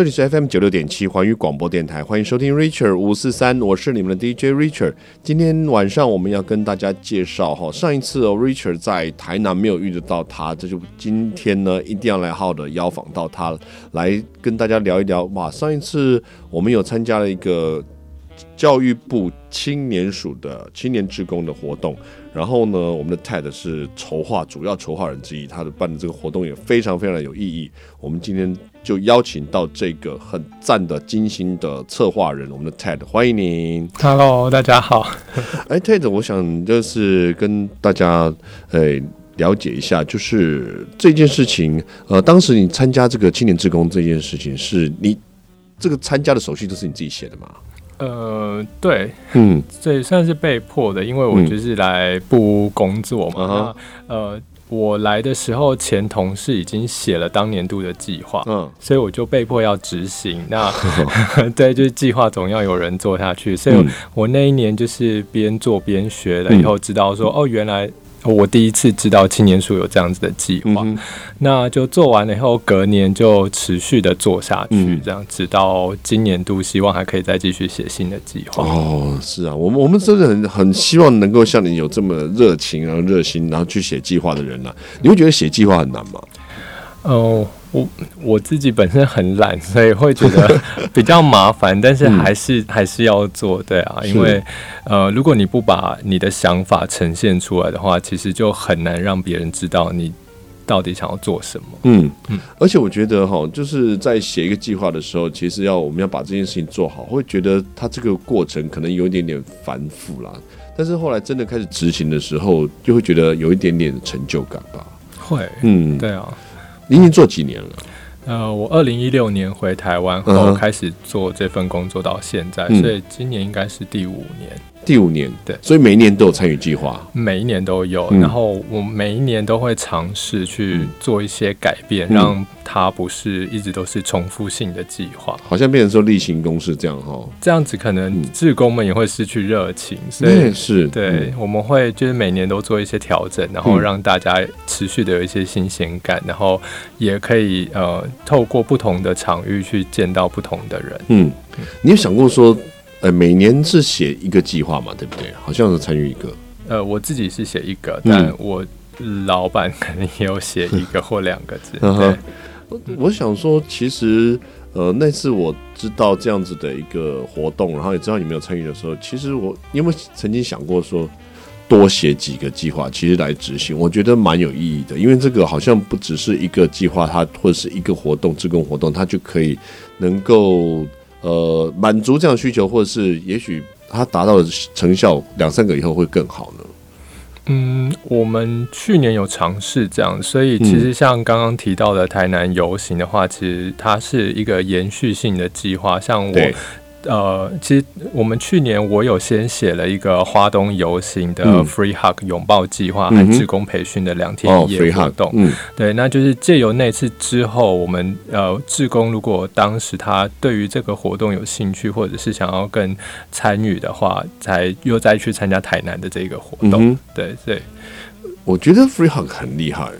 这里是 FM 九六点七环宇广播电台，欢迎收听 Richard 五四三，我是你们的 DJ Richard。今天晚上我们要跟大家介绍哈，上一次哦，Richard 在台南没有遇得到他，这就今天呢一定要来好的邀访到他，来跟大家聊一聊。哇，上一次我们有参加了一个教育部青年署的青年职工的活动。然后呢，我们的 Ted 是筹划主要筹划人之一，他的办的这个活动也非常非常的有意义。我们今天就邀请到这个很赞的精心的策划人，我们的 Ted，欢迎您。Hello，大家好。哎，Ted，我想就是跟大家呃了解一下，就是这件事情，呃，当时你参加这个青年职工这件事情，是你这个参加的手续都是你自己写的吗？呃，对，嗯，这也算是被迫的，因为我就是来不工作嘛。嗯、那呃，我来的时候，前同事已经写了当年度的计划，嗯，所以我就被迫要执行。那 对，就是计划总要有人做下去，所以我那一年就是边做边学了，以后知道说，嗯、哦，原来。我第一次知道青年署有这样子的计划，嗯、那就做完了以后，隔年就持续的做下去，嗯、这样直到今年度，希望还可以再继续写新的计划。哦，是啊，我们我们真的很很希望能够像你有这么热情啊热心，然后去写计划的人啊。你会觉得写计划很难吗？哦。我我自己本身很懒，所以会觉得 比较麻烦，但是还是、嗯、还是要做，对啊，因为呃，如果你不把你的想法呈现出来的话，其实就很难让别人知道你到底想要做什么。嗯嗯，而且我觉得哈，就是在写一个计划的时候，其实要我们要把这件事情做好，会觉得它这个过程可能有一点点繁复啦，但是后来真的开始执行的时候，就会觉得有一点点的成就感吧。会，嗯，对啊。你已经做几年了？呃，我二零一六年回台湾后开始做这份工作到现在，嗯、所以今年应该是第五年。第五年，对，所以每一年都有参与计划，每一年都有。嗯、然后我每一年都会尝试去做一些改变，嗯、让它不是一直都是重复性的计划，好像变成说例行公事这样哈。这样子可能志工们也会失去热情，嗯、所以是对，嗯、我们会就是每年都做一些调整，然后让大家持续的有一些新鲜感，然后也可以呃透过不同的场域去见到不同的人。嗯，你有想过说？呃，每年是写一个计划嘛，对不对？好像是参与一个。呃，我自己是写一个，但我老板可能也有写一个 或两个字。对，我想说，其实呃，那次我知道这样子的一个活动，然后也知道你没有参与的时候，其实我有没有曾经想过说，多写几个计划，其实来执行，我觉得蛮有意义的，因为这个好像不只是一个计划，它或者是一个活动，志工活动，它就可以能够。呃，满足这样的需求，或者是也许它达到的成效两三个以后会更好呢？嗯，我们去年有尝试这样，所以其实像刚刚提到的台南游行的话，其实它是一个延续性的计划，像我。呃，其实我们去年我有先写了一个花东游行的 Free Hug 拥抱计划和志工培训的两天一夜活动。嗯，对，那就是借由那次之后，我们呃志工如果当时他对于这个活动有兴趣，或者是想要更参与的话，才又再去参加台南的这个活动。对对，我觉得 Free Hug 很厉害，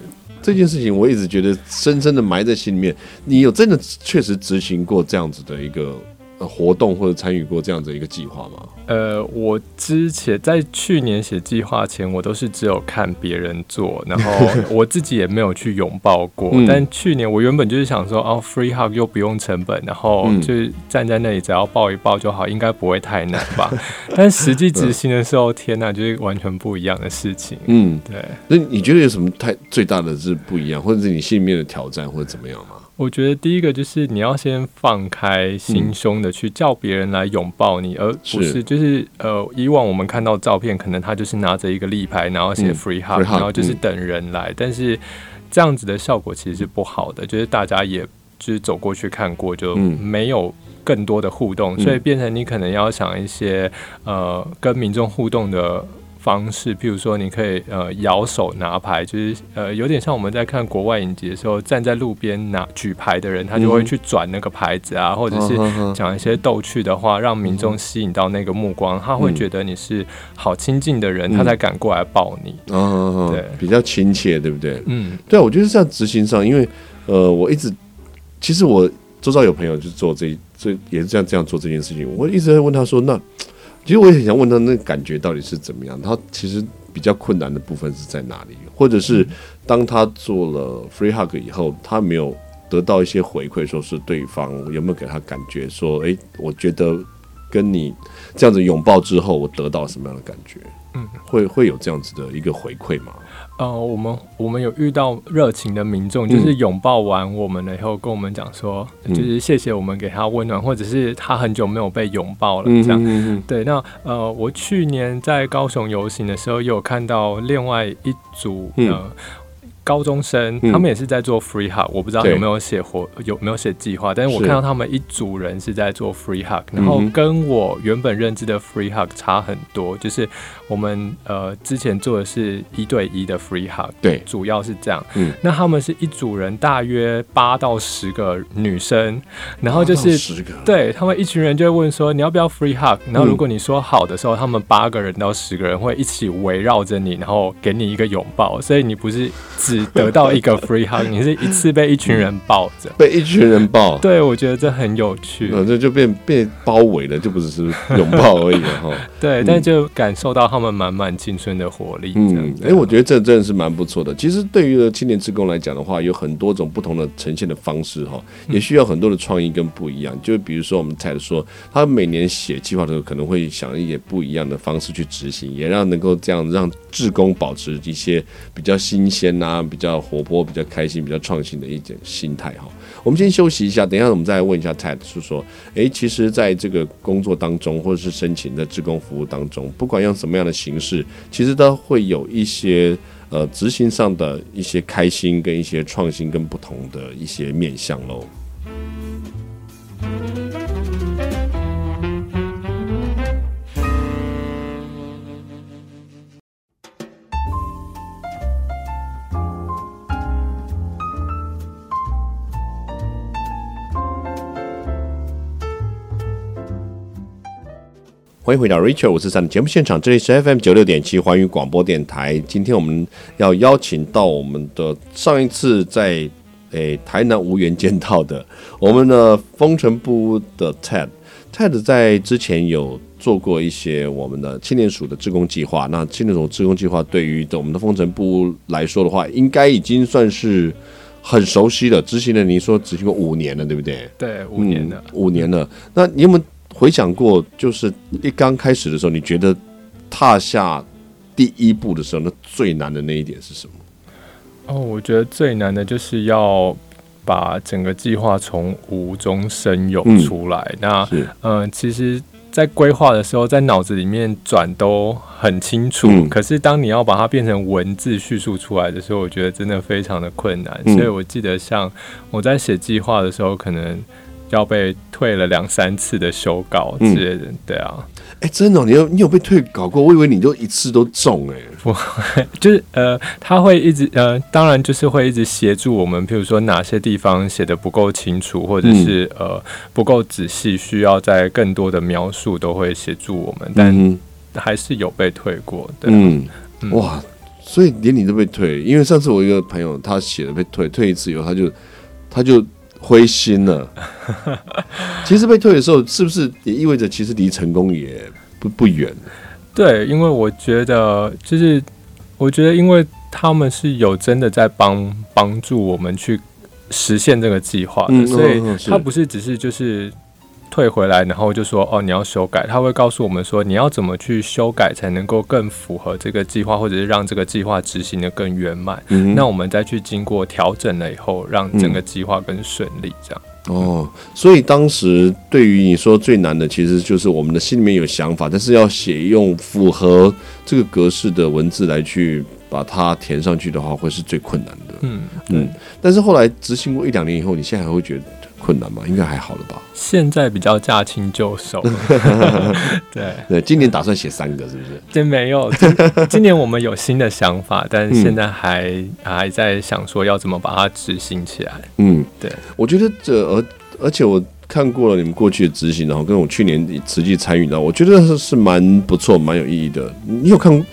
这件事情我一直觉得深深的埋在心里面。你有真的确实执行过这样子的一个？活动或者参与过这样子一个计划吗？呃，我之前在去年写计划前，我都是只有看别人做，然后 我自己也没有去拥抱过。嗯、但去年我原本就是想说，哦，free hug 又不用成本，然后就是站在那里只要抱一抱就好，应该不会太难吧？但实际执行的时候，天哪，就是完全不一样的事情。嗯，对。那你觉得有什么太最大的是不一样，或者是你心里面的挑战，或者怎么样吗？我觉得第一个就是你要先放开心胸的去叫别人来拥抱你，而不是。就是呃，以往我们看到照片，可能他就是拿着一个立牌，然后写 free hug，然后就是等人来，但是这样子的效果其实是不好的，就是大家也就是走过去看过，就没有更多的互动，所以变成你可能要想一些呃跟民众互动的。方式，譬如说，你可以呃摇手拿牌，就是呃有点像我们在看国外影集的时候，站在路边拿举牌的人，他就会去转那个牌子啊，嗯、或者是讲一些逗趣的话，让民众吸引到那个目光，他会觉得你是好亲近的人，嗯、他才敢过来抱你。嗯、对，比较亲切，对不对？嗯，对，我觉得在执行上，因为呃，我一直其实我周遭有朋友就做这这也是这样这样做这件事情，我一直在问他说，那其实我也很想问他，那感觉到底是怎么样？他其实比较困难的部分是在哪里？或者是当他做了 free hug 以后，他没有得到一些回馈，说是对方有没有给他感觉说，诶，我觉得跟你这样子拥抱之后，我得到什么样的感觉？嗯，会会有这样子的一个回馈吗？呃，我们我们有遇到热情的民众，就是拥抱完我们了以后，跟我们讲说，嗯、就是谢谢我们给他温暖，或者是他很久没有被拥抱了，这样。嗯、哼哼对，那呃，我去年在高雄游行的时候，也有看到另外一组呃。嗯高中生，他们也是在做 free hug，我不知道有没有写活有没有写计划，但是我看到他们一组人是在做 free hug，然后跟我原本认知的 free hug 差很多，就是我们呃之前做的是一对一的 free hug，对，主要是这样。嗯，那他们是一组人，大约八到十个女生，然后就是十个，对他们一群人就会问说你要不要 free hug，然后如果你说好的时候，他们八个人到十个人会一起围绕着你，然后给你一个拥抱，所以你不是。只得到一个 free hug，你是一次被一群人抱着，被一群人抱。对，我觉得这很有趣。嗯，这就变被包围了，就不只是拥抱而已了哈。对，但就感受到他们满满青春的活力。嗯，哎，我觉得这真的是蛮不错的。其实对于青年职工来讲的话，有很多种不同的呈现的方式哈，也需要很多的创意跟不一样。就比如说我们才说，他每年写计划的时候，可能会想一些不一样的方式去执行，也让能够这样让职工保持一些比较新鲜比较活泼、比较开心、比较创新的一点心态哈。我们先休息一下，等一下我们再来问一下 Ted，是说，诶，其实在这个工作当中，或者是申请的职工服务当中，不管用什么样的形式，其实都会有一些呃执行上的一些开心跟一些创新跟不同的一些面向喽。欢迎回到 Richard 五四三的节目现场，这里是 FM 九六点七环宇广播电台。今天我们要邀请到我们的上一次在诶、欸、台南无缘见到的我们的风尘部屋的 Ted。Ted 在之前有做过一些我们的青年署的志工计划。那青年署志工计划对于我们的风城部屋来说的话，应该已经算是很熟悉了。执行了，你说执行过五年了，对不对？对，五年了，嗯、五年了。那你有没有？回想过，就是一刚开始的时候，你觉得踏下第一步的时候，那最难的那一点是什么？哦，我觉得最难的就是要把整个计划从无中生有出来。嗯、那嗯、呃，其实，在规划的时候，在脑子里面转都很清楚，嗯、可是当你要把它变成文字叙述出来的时候，我觉得真的非常的困难。嗯、所以我记得，像我在写计划的时候，可能。要被退了两三次的修稿之类的，嗯、对啊，哎、欸，真的、喔，你有你有被退稿过？我以为你就一次都中、欸，哎，不，就是呃，他会一直呃，当然就是会一直协助我们，譬如说哪些地方写的不够清楚，或者是、嗯、呃不够仔细，需要在更多的描述，都会协助我们，但还是有被退过，对、啊，嗯，嗯。哇，所以连你都被退，因为上次我一个朋友他写的被退，退一次以后他就他就。灰心了。其实被退的时候，是不是也意味着其实离成功也不不远？对，因为我觉得，就是我觉得，因为他们是有真的在帮帮助我们去实现这个计划的，嗯、所以他不是只是就是。退回来，然后就说哦，你要修改，他会告诉我们说你要怎么去修改才能够更符合这个计划，或者是让这个计划执行的更圆满。嗯，那我们再去经过调整了以后，让整个计划更顺利。这样、嗯、哦，所以当时对于你说最难的，其实就是我们的心里面有想法，但是要写用符合这个格式的文字来去把它填上去的话，会是最困难的。嗯嗯，但是后来执行过一两年以后，你现在还会觉得？困难吗？应该还好了吧。现在比较驾轻就熟。对对，今年打算写三个，是不是？真没有今，今年我们有新的想法，但是现在还、嗯、还在想说要怎么把它执行起来。嗯，对。我觉得这而而且我看过了你们过去的执行，然后跟我去年实际参与到，我觉得是是蛮不错、蛮有意义的。你有看？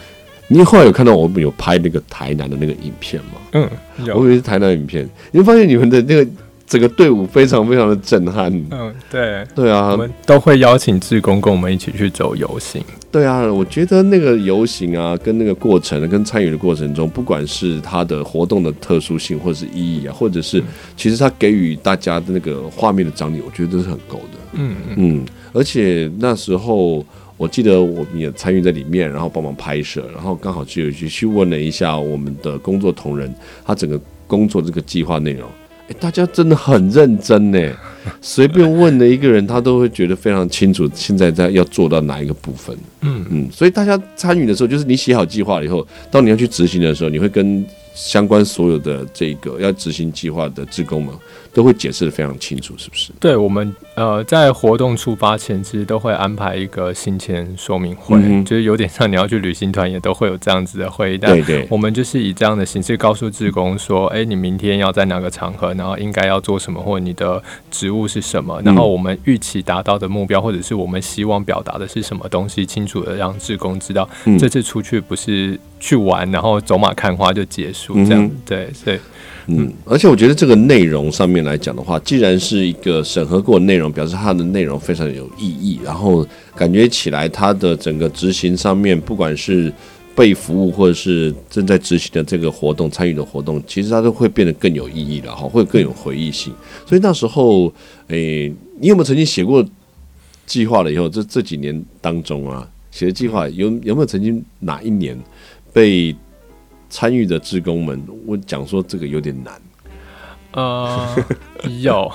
你后来有看到我们有拍那个台南的那个影片吗？嗯，有。我以为是台南影片，你会发现你们的那个。整个队伍非常非常的震撼。嗯，对，对啊，我们都会邀请志工跟我们一起去走游行。对啊，我觉得那个游行啊，跟那个过程，跟参与的过程中，不管是它的活动的特殊性，或者是意义啊，或者是其实它给予大家的那个画面的张力，我觉得都是很够的。嗯嗯，而且那时候我记得我们也参与在里面，然后帮忙拍摄，然后刚好就有去去问了一下我们的工作同仁，他整个工作这个计划内容。哎，大家真的很认真呢，随便问的一个人，他都会觉得非常清楚，现在在要做到哪一个部分。嗯嗯，所以大家参与的时候，就是你写好计划了以后，当你要去执行的时候，你会跟相关所有的这个要执行计划的职工们。都会解释的非常清楚，是不是？对，我们呃，在活动出发前，其实都会安排一个行前说明会，嗯、就是有点像你要去旅行团，也都会有这样子的会议。对对，我们就是以这样的形式告诉职工说，哎，你明天要在哪个场合，然后应该要做什么，或者你的职务是什么，然后我们预期达到的目标，或者是我们希望表达的是什么东西，清楚的让志工知道，这次出去不是去玩，然后走马看花就结束这样。对，所以。嗯，而且我觉得这个内容上面来讲的话，既然是一个审核过的内容，表示它的内容非常有意义，然后感觉起来它的整个执行上面，不管是被服务或者是正在执行的这个活动、参与的活动，其实它都会变得更有意义了哈，会更有回忆性。所以那时候，诶，你有没有曾经写过计划了以后？这这几年当中啊，写的计划有有没有曾经哪一年被？参与的职工们，我讲说这个有点难。呃，有，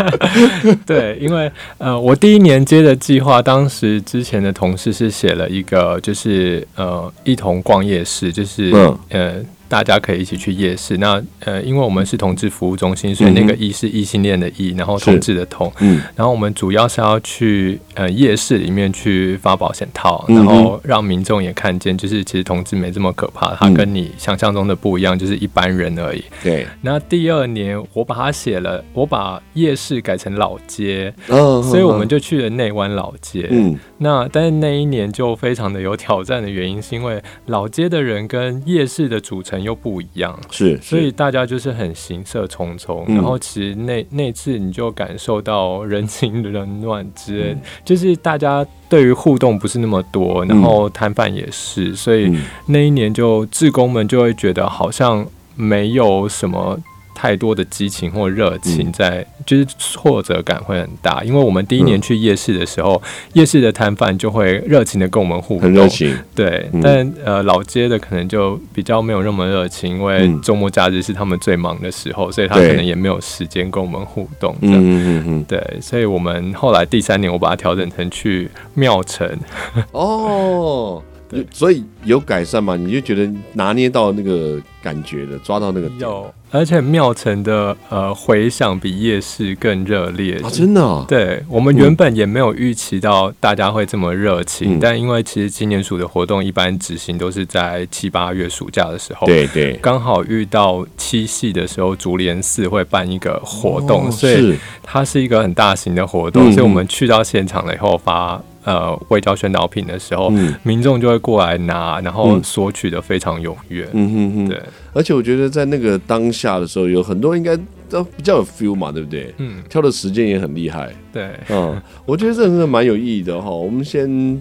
对，因为呃，我第一年接的计划，当时之前的同事是写了一个，就是呃，一同逛夜市，就是、嗯、呃。大家可以一起去夜市。那呃，因为我们是同志服务中心，所以那个“异”是异性恋的“异”，然后同志的“同”。嗯。然后我们主要是要去呃夜市里面去发保险套，然后让民众也看见，就是其实同志没这么可怕，他跟你想象中的不一样，就是一般人而已。对。那第二年我把它写了，我把夜市改成老街，所以我们就去了内湾老街。嗯。那但是那一年就非常的有挑战的原因，是因为老街的人跟夜市的组成。又不一样，是，是，所以大家就是很行色匆匆，嗯、然后其实那那次你就感受到人情冷暖之类，嗯、就是大家对于互动不是那么多，然后摊贩也是，所以那一年就志工们就会觉得好像没有什么。太多的激情或热情在，嗯、就是挫折感会很大。因为我们第一年去夜市的时候，嗯、夜市的摊贩就会热情的跟我们互动，很热情。对，嗯、但呃老街的可能就比较没有那么热情，因为周末假日是他们最忙的时候，所以他可能也没有时间跟我们互动。嗯嗯嗯，对，所以我们后来第三年我把它调整成去庙城。哦。对。所以有改善嘛？你就觉得拿捏到那个感觉了，抓到那个有，而且庙埕的呃回响比夜市更热烈。啊！真的、哦，对我们原本也没有预期到大家会这么热情，嗯、但因为其实今年暑的活动一般执行都是在七八月暑假的时候，对对，刚好遇到七夕的时候，竹联寺会办一个活动，哦、所以它是一个很大型的活动，嗯、所以我们去到现场了以后发。呃，外交宣导品的时候，嗯、民众就会过来拿，然后索取的非常踊跃。嗯哼哼，对。而且我觉得在那个当下的时候，有很多应该都比较有 feel 嘛，对不对？嗯。挑的时间也很厉害。对。嗯，我觉得这真的蛮有意义的哈。我们先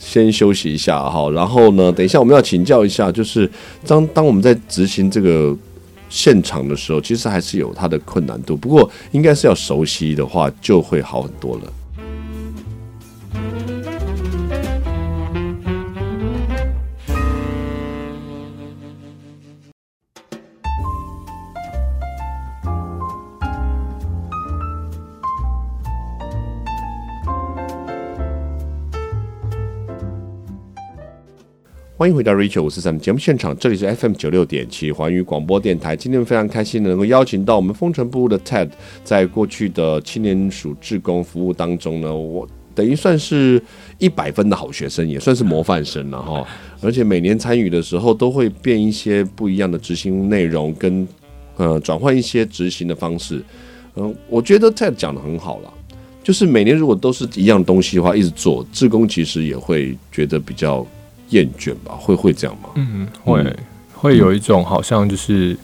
先休息一下哈，然后呢，等一下我们要请教一下，就是当当我们在执行这个现场的时候，其实还是有它的困难度。不过应该是要熟悉的话，就会好很多了。欢迎回到 Rachel 五四三的节目现场，这里是 FM 九六点七环宇广播电台。今天非常开心能够邀请到我们风城部的 Ted，在过去的青年署志工服务当中呢，我等于算是一百分的好学生，也算是模范生了哈。而且每年参与的时候，都会变一些不一样的执行内容，跟呃转换一些执行的方式。嗯、呃，我觉得 Ted 讲的很好了，就是每年如果都是一样东西的话，一直做志工，其实也会觉得比较。厌倦吧，会会这样吗？嗯，会会有一种好像就是，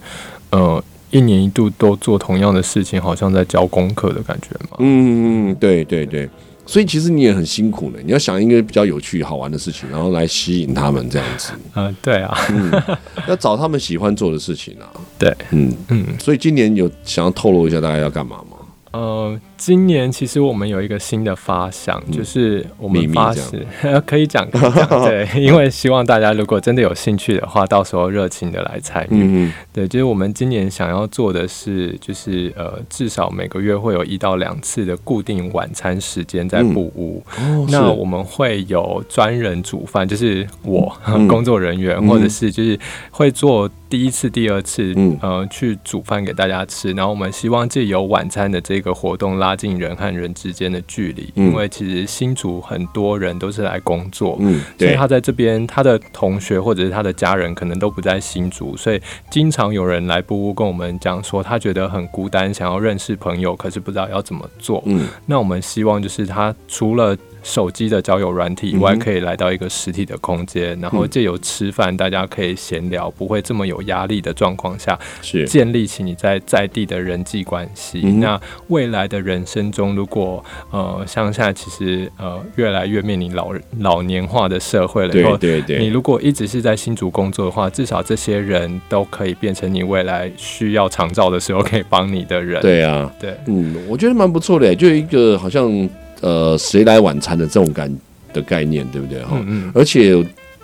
呃，一年一度都做同样的事情，好像在交功课的感觉嘛。嗯嗯，对对对。所以其实你也很辛苦呢，你要想一个比较有趣好玩的事情，然后来吸引他们这样子。嗯，对啊，嗯，要找他们喜欢做的事情啊。对，嗯嗯。所以今年有想要透露一下大家要干嘛吗？呃，今年其实我们有一个新的发想，嗯、就是我们发誓 可以讲，可以讲，对，因为希望大家如果真的有兴趣的话，到时候热情的来参与。嗯、对，就是我们今年想要做的是，就是呃，至少每个月会有一到两次的固定晚餐时间在布屋。嗯哦、那我们会有专人煮饭，就是我、嗯、工作人员，或者是就是会做。第一次、第二次，嗯，呃，去煮饭给大家吃，然后我们希望借由晚餐的这个活动，拉近人和人之间的距离。嗯，因为其实新竹很多人都是来工作，嗯，所以他在这边，他的同学或者是他的家人可能都不在新竹，所以经常有人来布屋跟我们讲说，他觉得很孤单，想要认识朋友，可是不知道要怎么做。嗯，那我们希望就是他除了手机的交友软体以外，可以来到一个实体的空间，嗯、然后借由吃饭，大家可以闲聊，不会这么有压力的状况下，是建立起你在在地的人际关系。嗯、那未来的人生中，如果呃，像现在其实呃，越来越面临老老年化的社会了，对对对，你如果一直是在新竹工作的话，至少这些人都可以变成你未来需要长照的时候可以帮你的人。对啊，对，嗯，我觉得蛮不错的，就一个好像。呃，谁来晚餐的这种感的概念，对不对哈？嗯嗯。而且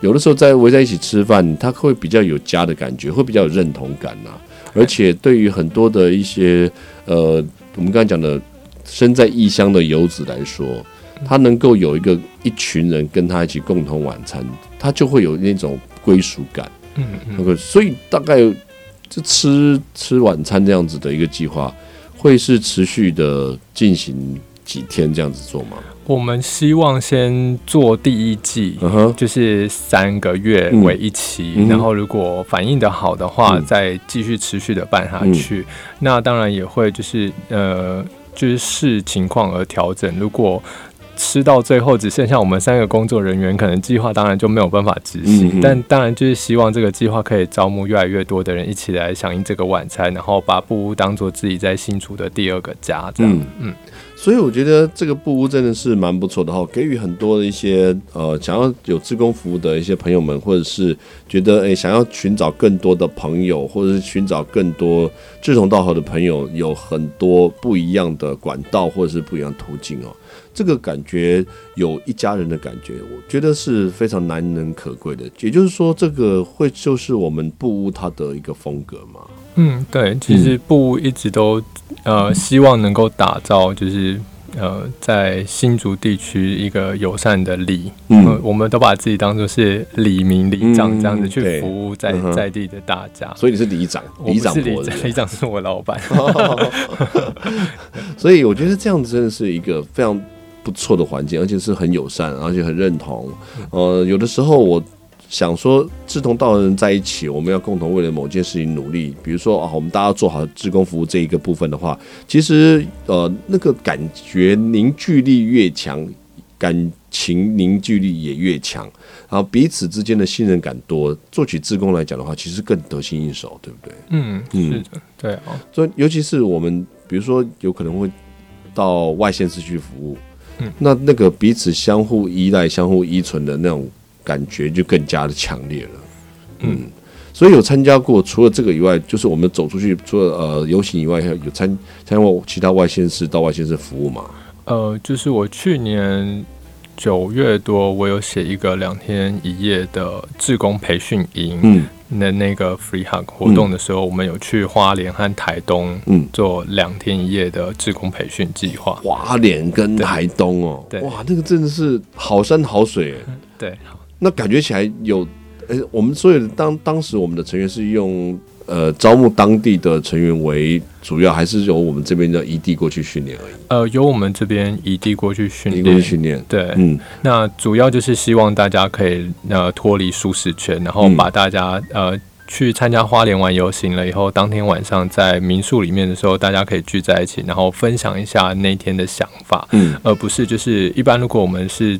有的时候在围在一起吃饭，他会比较有家的感觉，会比较有认同感呐。而且对于很多的一些呃，我们刚才讲的身在异乡的游子来说，他能够有一个一群人跟他一起共同晚餐，他就会有那种归属感。嗯嗯。所以大概就吃吃晚餐这样子的一个计划，会是持续的进行。几天这样子做吗？我们希望先做第一季，uh huh. 就是三个月为一期，嗯、然后如果反应的好的话，嗯、再继续持续的办下去。嗯、那当然也会就是呃，就是视情况而调整。如果吃到最后只剩下我们三个工作人员，可能计划当然就没有办法执行。但当然就是希望这个计划可以招募越来越多的人一起来响应这个晚餐，然后把布屋当做自己在新竹的第二个家。这样，嗯。嗯所以我觉得这个布屋真的是蛮不错的哈，给予很多的一些呃想要有志工服务的一些朋友们，或者是觉得诶、想要寻找更多的朋友，或者是寻找更多志同道合的朋友，有很多不一样的管道或者是不一样途径哦。这个感觉有一家人的感觉，我觉得是非常难能可贵的。也就是说，这个会就是我们布屋它的一个风格嘛。嗯，对，其实布屋一直都呃希望能够打造，就是呃在新竹地区一个友善的里，嗯，我们都把自己当做是里民里长这样子去服务在在地的大家。所以你是里长，里长是里长，里长是我老板。所以我觉得这样子真的是一个非常不错的环境，而且是很友善，而且很认同。呃，有的时候我。想说志同道合的人在一起，我们要共同为了某件事情努力。比如说啊，我们大家做好志工服务这一个部分的话，其实呃那个感觉凝聚力越强，感情凝聚力也越强，然后彼此之间的信任感多，做起志工来讲的话，其实更得心应手，对不对？嗯嗯，是的，对啊。所以尤其是我们，比如说有可能会到外县市去服务，嗯，那那个彼此相互依赖、相互依存的那种。感觉就更加的强烈了，嗯，所以有参加过，除了这个以外，就是我们走出去，除了呃游行以外，还有参参加过其他外县市到外县市服务吗？呃，就是我去年九月多，我有写一个两天一夜的志工培训营，嗯，那那个 Free Hug 活动的时候，嗯、我们有去花莲和台东，嗯，做两天一夜的志工培训计划。花莲跟台东哦，对，哇，那个真的是好山好水，对。那感觉起来有，呃、欸，我们所有的当当时我们的成员是用呃招募当地的成员为主要，还是由我们这边的移地过去训练而已？呃，由我们这边移地过去训练，训练。对，嗯，那主要就是希望大家可以呃脱离舒适圈，然后把大家、嗯、呃去参加花莲玩游行了以后，当天晚上在民宿里面的时候，大家可以聚在一起，然后分享一下那天的想法，嗯，而不是就是一般如果我们是。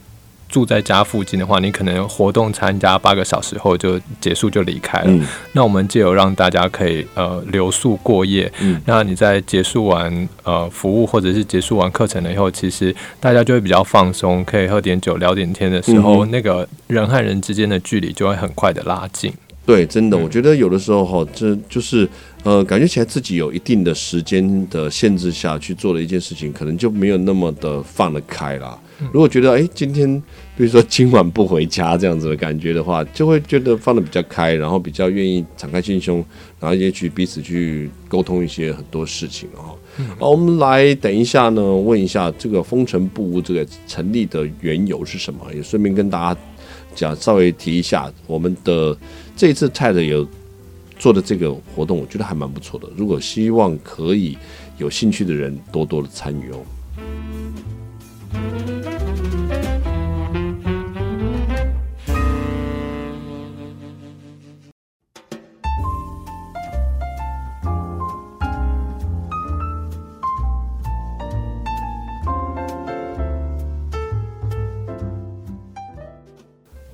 住在家附近的话，你可能活动参加八个小时后就结束就离开了。嗯、那我们借由让大家可以呃留宿过夜，嗯、那你在结束完呃服务或者是结束完课程了以后，其实大家就会比较放松，可以喝点酒聊点天的时候，嗯、那个人和人之间的距离就会很快的拉近。对，真的，我觉得有的时候哈，这就是呃，感觉起来自己有一定的时间的限制下去做的一件事情，可能就没有那么的放得开啦。如果觉得哎，今天比如说今晚不回家这样子的感觉的话，就会觉得放得比较开，然后比较愿意敞开心胸，然后也去彼此去沟通一些很多事情哦。好，我们来等一下呢，问一下这个风尘布屋这个成立的缘由是什么，也顺便跟大家讲稍微提一下我们的。这一次 TED 有做的这个活动，我觉得还蛮不错的。如果希望可以有兴趣的人多多的参与哦。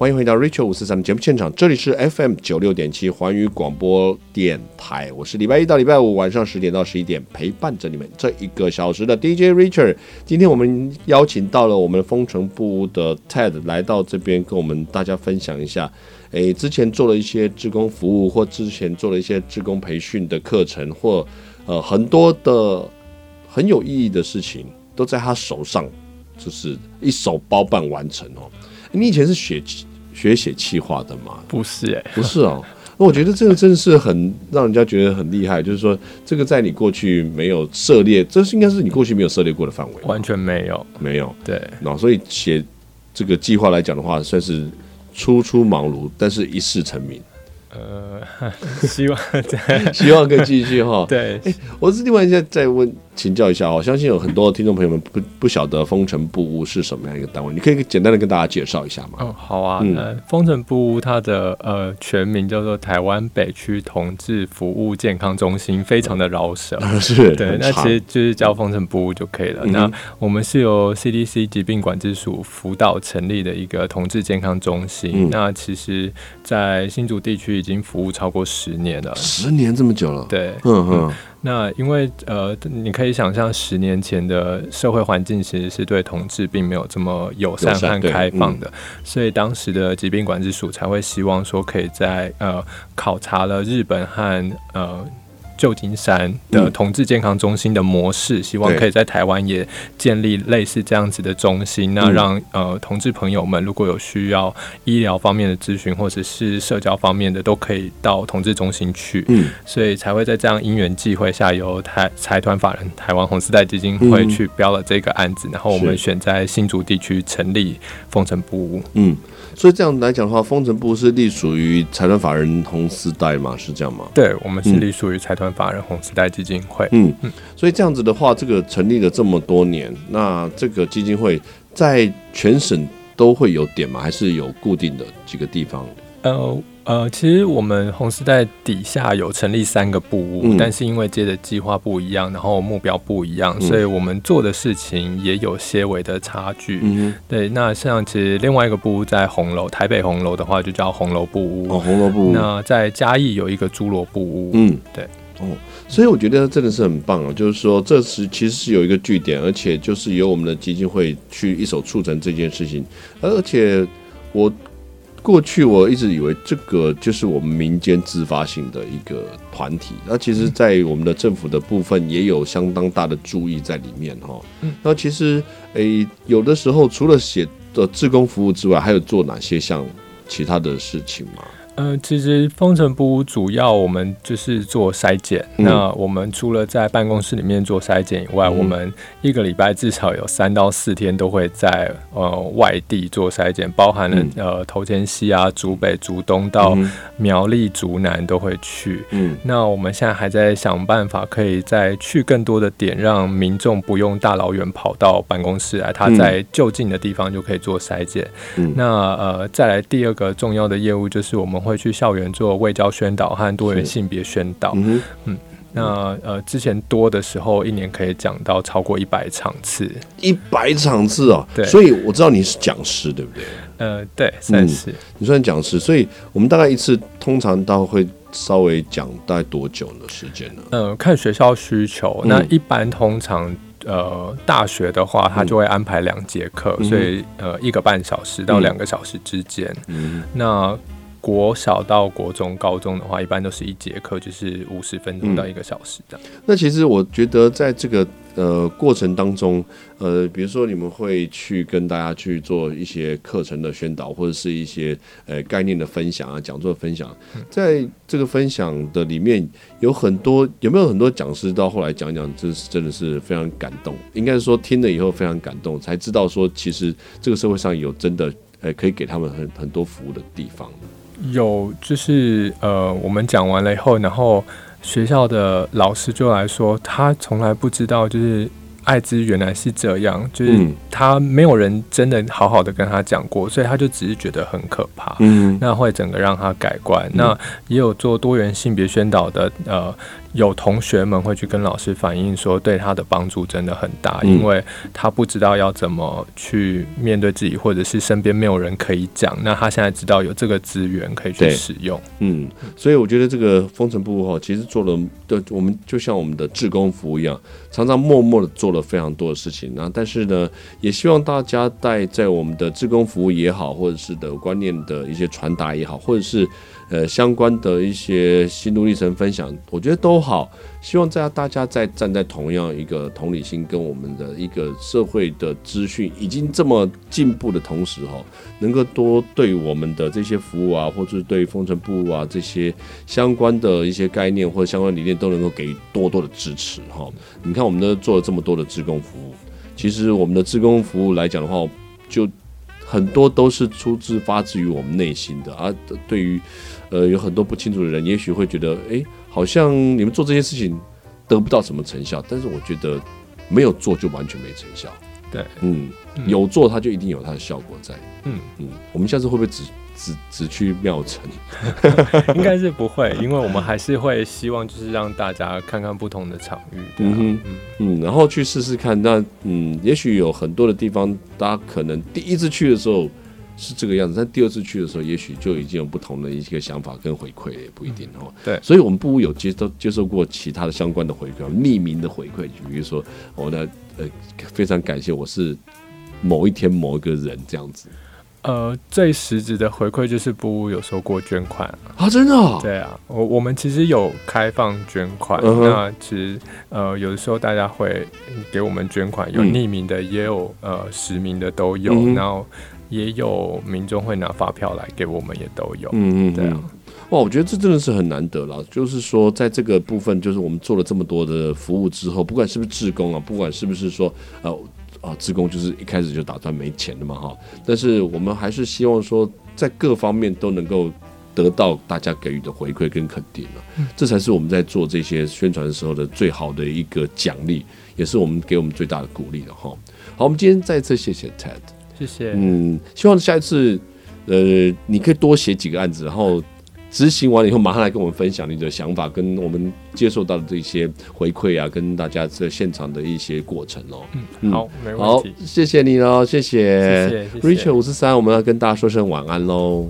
欢迎回到 Richard 五四三的节目现场，这里是 FM 九六点七环宇广播电台，我是礼拜一到礼拜五晚上十点到十一点陪伴着你们这一个小时的 DJ Richard。今天我们邀请到了我们风城部的 Ted 来到这边，跟我们大家分享一下，诶，之前做了一些志工服务，或之前做了一些志工培训的课程，或呃很多的很有意义的事情，都在他手上，就是一手包办完成哦。你以前是学？学写企划的吗？不是哎、欸，不是哦。那我觉得这个真的是很让人家觉得很厉害，就是说这个在你过去没有涉猎，这是应该是你过去没有涉猎过的范围，完全没有，没有。对，那所以写这个计划来讲的话，算是初出茅庐，但是一世成名。呃，希望 希望可以继续哈。对，哎，我是另外一下再问。请教一下，我相信有很多听众朋友们不不晓得风城布屋是什么样一个单位，你可以简单的跟大家介绍一下吗？嗯，好啊，嗯，呃、风城布屋它的呃全名叫做台湾北区同志服务健康中心，非常的饶舌，嗯、是，对，那其实就是叫风城布屋就可以了。嗯、那我们是由 CDC 疾病管制署辅导成立的一个同志健康中心，嗯、那其实在新竹地区已经服务超过十年了，十年这么久了，对，嗯。嗯。那因为呃，你可以想象十年前的社会环境其实是对同志并没有这么友善和开放的，嗯、所以当时的疾病管制署才会希望说可以在呃考察了日本和呃。旧金山的同志健康中心的模式，嗯、希望可以在台湾也建立类似这样子的中心，那让呃同志朋友们如果有需要医疗方面的咨询或者是社交方面的，都可以到同志中心去。嗯，所以才会在这样因缘际会下，由台财团法人台湾红丝带基金会去标了这个案子，嗯、然后我们选在新竹地区成立风城部屋。嗯。所以这样来讲的话，风城部是隶属于财团法人红丝带吗？是这样吗？对，我们是隶属于财团法人红丝带基金会。嗯嗯。所以这样子的话，这个成立了这么多年，那这个基金会在全省都会有点吗？还是有固定的几个地方？呃。呃，其实我们红丝带底下有成立三个部屋，嗯、但是因为接的计划不一样，然后目标不一样，嗯、所以我们做的事情也有些微的差距。嗯、对，那像其实另外一个部屋在红楼，台北红楼的话就叫红楼布屋。哦，红楼布屋。那在嘉义有一个侏罗布屋。嗯，对。哦，所以我觉得真的是很棒哦，就是说这是其实是有一个据点，而且就是由我们的基金会去一手促成这件事情，而且我。过去我一直以为这个就是我们民间自发性的一个团体，那其实，在我们的政府的部分也有相当大的注意在里面哈。那其实，诶，有的时候除了写的志工服务之外，还有做哪些像其他的事情吗？呃，其实风城布屋主要我们就是做筛检。嗯、那我们除了在办公室里面做筛检以外，嗯、我们一个礼拜至少有三到四天都会在呃外地做筛检，包含了、嗯、呃头前溪啊、竹北、竹东到苗栗、竹南都会去。嗯，那我们现在还在想办法，可以再去更多的点，让民众不用大老远跑到办公室来，他在就近的地方就可以做筛检。嗯，那呃，再来第二个重要的业务就是我们。会去校园做卫教宣导和多元性别宣导。嗯，嗯，那呃，之前多的时候，一年可以讲到超过一百场次。一百场次啊，对。所以我知道你是讲师，对不对？呃，对，算是。你算讲师，所以我们大概一次通常到会稍微讲大概多久的时间呢？呃，看学校需求。那一般通常呃大学的话，他就会安排两节课，所以呃一个半小时到两个小时之间。嗯。那国小到国中、高中的话，一般都是一节课，就是五十分钟到一个小时的。嗯。那其实我觉得，在这个呃过程当中，呃，比如说你们会去跟大家去做一些课程的宣导，或者是一些呃概念的分享啊、讲座的分享。在这个分享的里面，有很多有没有很多讲师到后来讲讲，这是真的是非常感动。应该是说听了以后非常感动，才知道说其实这个社会上有真的呃可以给他们很很多服务的地方。有，就是呃，我们讲完了以后，然后学校的老师就来说，他从来不知道，就是艾滋原来是这样，就是他没有人真的好好的跟他讲过，所以他就只是觉得很可怕。嗯，那会整个让他改观。那也有做多元性别宣导的，呃。有同学们会去跟老师反映说，对他的帮助真的很大，因为他不知道要怎么去面对自己，或者是身边没有人可以讲。那他现在知道有这个资源可以去使用。嗯，所以我觉得这个风城部哈，其实做了的，我们就像我们的志工服务一样，常常默默的做了非常多的事情。那但是呢，也希望大家带在我们的志工服务也好，或者是的观念的一些传达也好，或者是。呃，相关的一些心路历程分享，我觉得都好。希望在大家在站在同样一个同理心，跟我们的一个社会的资讯已经这么进步的同时，哈，能够多对我们的这些服务啊，或者是对风城部啊这些相关的一些概念或者相关理念，都能够给予多多的支持，哈。你看，我们都做了这么多的职工服务，其实我们的职工服务来讲的话，就很多都是出自发自于我们内心的，而对于。呃，有很多不清楚的人，也许会觉得，哎、欸，好像你们做这些事情得不到什么成效。但是我觉得，没有做就完全没成效。对，嗯，有做它就一定有它的效果在。嗯嗯，我们下次会不会只只只去庙城？应该是不会，因为我们还是会希望就是让大家看看不同的场域。嗯哼嗯嗯，然后去试试看。那嗯，也许有很多的地方，大家可能第一次去的时候。是这个样子，但第二次去的时候，也许就已经有不同的一些想法跟回馈，也不一定哦。对，所以我们部有接受接受过其他的相关的回馈，匿名的回馈，就比如说我的呃，非常感谢，我是某一天某一个人这样子。呃，最实质的回馈就是部有收过捐款啊，真的、哦？对啊，我我们其实有开放捐款，嗯、那其实呃有的时候大家会给我们捐款，有匿名的，嗯、也有呃实名的都有，嗯、然后。也有民众会拿发票来给我们，也都有。嗯嗯，对啊，哇，我觉得这真的是很难得了。就是说，在这个部分，就是我们做了这么多的服务之后，不管是不是志工啊，不管是不是说呃啊志工，就是一开始就打算没钱的嘛哈。但是我们还是希望说，在各方面都能够得到大家给予的回馈跟肯定了。嗯，这才是我们在做这些宣传的时候的最好的一个奖励，也是我们给我们最大的鼓励的哈。好，我们今天再次谢谢 Ted。谢谢。嗯，希望下一次，呃，你可以多写几个案子，然后执行完了以后，马上来跟我们分享你的想法，跟我们接受到的这些回馈啊，跟大家在现场的一些过程哦。嗯，好，没问题。好，谢谢你喽，谢谢。谢谢，谢谢。Richard 五四三，我们要跟大家说声晚安喽。